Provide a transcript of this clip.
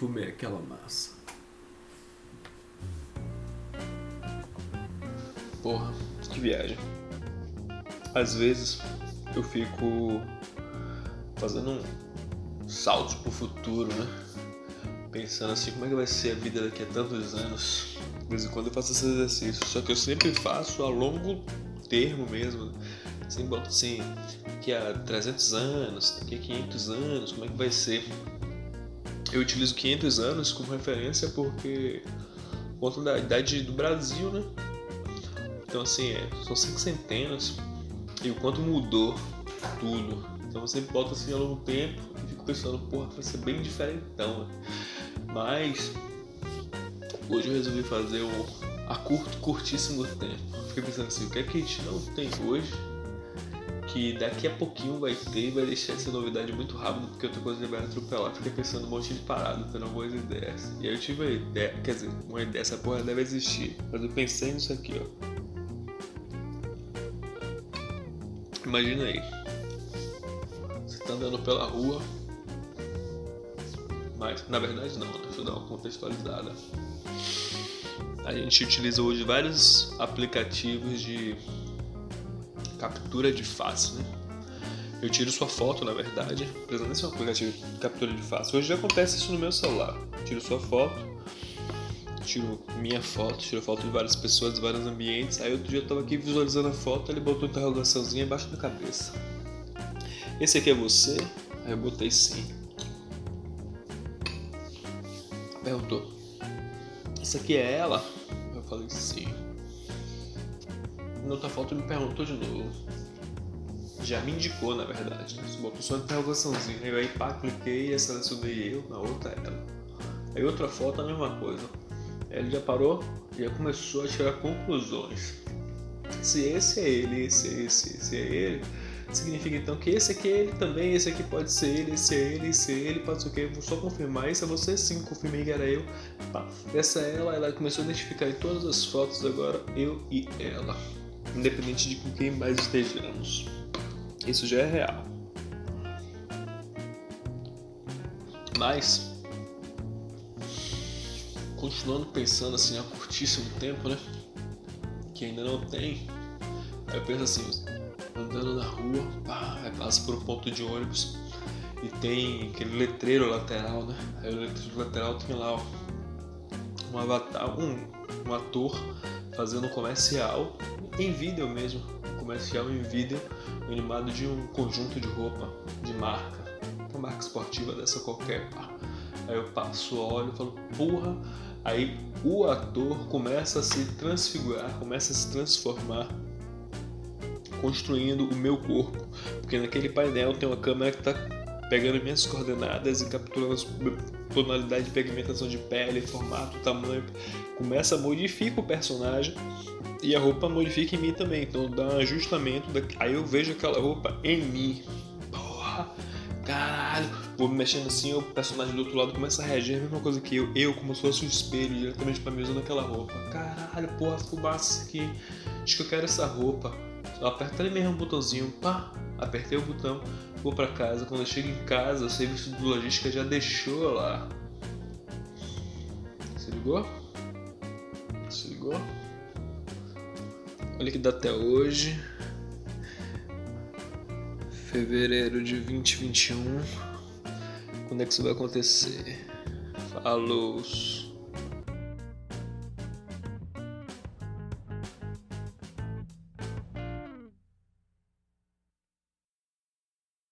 fumei aquela massa. Porra, que viagem. Às vezes eu fico fazendo um salto pro futuro, né? Pensando assim, como é que vai ser a vida daqui a tantos anos. De vez em quando eu faço esse exercício, só que eu sempre faço a longo termo mesmo. Assim, boto assim, daqui a 300 anos, daqui a 500 anos, como é que vai ser? Eu utilizo 500 anos como referência porque, por conta da idade do Brasil, né? Então, assim, é, são cinco centenas e o quanto mudou tudo. Então, você bota assim ao longo tempo e fico pensando, porra, vai ser bem diferentão. Né? Mas, hoje eu resolvi fazer o a curto, curtíssimo tempo. Fiquei pensando assim, o que é que a gente não tem hoje que daqui a pouquinho vai ter e vai deixar essa novidade muito rápido, porque outra coisa vai atropelar. Fiquei pensando um monte de parado, tendo algumas ideias. E aí eu tive uma ideia, quer dizer, uma ideia, essa porra deve existir. Mas eu pensei nisso aqui, ó. Imagina aí. Você tá andando pela rua. Mas, na verdade não? Deixa eu dar uma contextualizada. A gente utiliza hoje vários aplicativos de captura de face, né? Eu tiro sua foto, na verdade. De ser um aplicativo de captura de face. Hoje já acontece isso no meu celular. Eu tiro sua foto, tiro minha foto, tiro foto de várias pessoas, de vários ambientes. Aí outro dia eu tava aqui visualizando a foto, ele botou uma interrogaçãozinha embaixo da cabeça. Esse aqui é você? Aí eu botei sim. Perguntou: Isso aqui é ela? Eu falei sim. Na outra foto me perguntou de novo. Já me indicou, na verdade. Né? Botou só uma interrogaçãozinha. Eu aí pá, cliquei selecionei eu, na outra ela. Aí outra foto a mesma coisa. Ele já parou e já começou a tirar conclusões. Se esse é ele, esse é esse, esse é ele, significa então que esse aqui é ele também, esse aqui pode ser ele, esse é ele, esse é ele, pode ser o que? Vou só confirmar, isso é você sim, confirmei que era eu. Pá. Essa é ela, ela começou a identificar em todas as fotos agora eu e ela, independente de com quem mais estejamos. Isso já é real. Mas continuando pensando assim há curtíssimo tempo, né? Que ainda não tem. Aí eu penso assim, andando na rua, pá, aí passa por um ponto de ônibus e tem aquele letreiro lateral, né? Aí o letreiro lateral tem lá ó, um avatar, um, um ator fazendo um comercial em vídeo mesmo, um comercial em vídeo animado de um conjunto de roupa de marca, uma marca esportiva dessa qualquer. Aí eu passo, olho falo, porra, Aí o ator começa a se transfigurar, começa a se transformar, construindo o meu corpo. Porque naquele painel tem uma câmera que está pegando minhas coordenadas e capturando a tonalidade de pigmentação de pele, formato, tamanho. Começa a modificar o personagem e a roupa modifica em mim também. Então dá um ajustamento. Aí eu vejo aquela roupa em mim. Porra! caralho, vou me mexendo assim, o personagem do outro lado começa a reagir a mesma coisa que eu, eu como se fosse um espelho diretamente pra mim usando aquela roupa. Caralho, porra, fumaça aqui, acho que eu quero essa roupa. Eu aperto ali mesmo o botãozinho, pá, apertei o botão, vou pra casa. Quando eu chego em casa, o serviço de logística já deixou lá. Se ligou? Se ligou? Olha que dá até hoje fevereiro de 2021. Quando é que isso vai acontecer? Falou!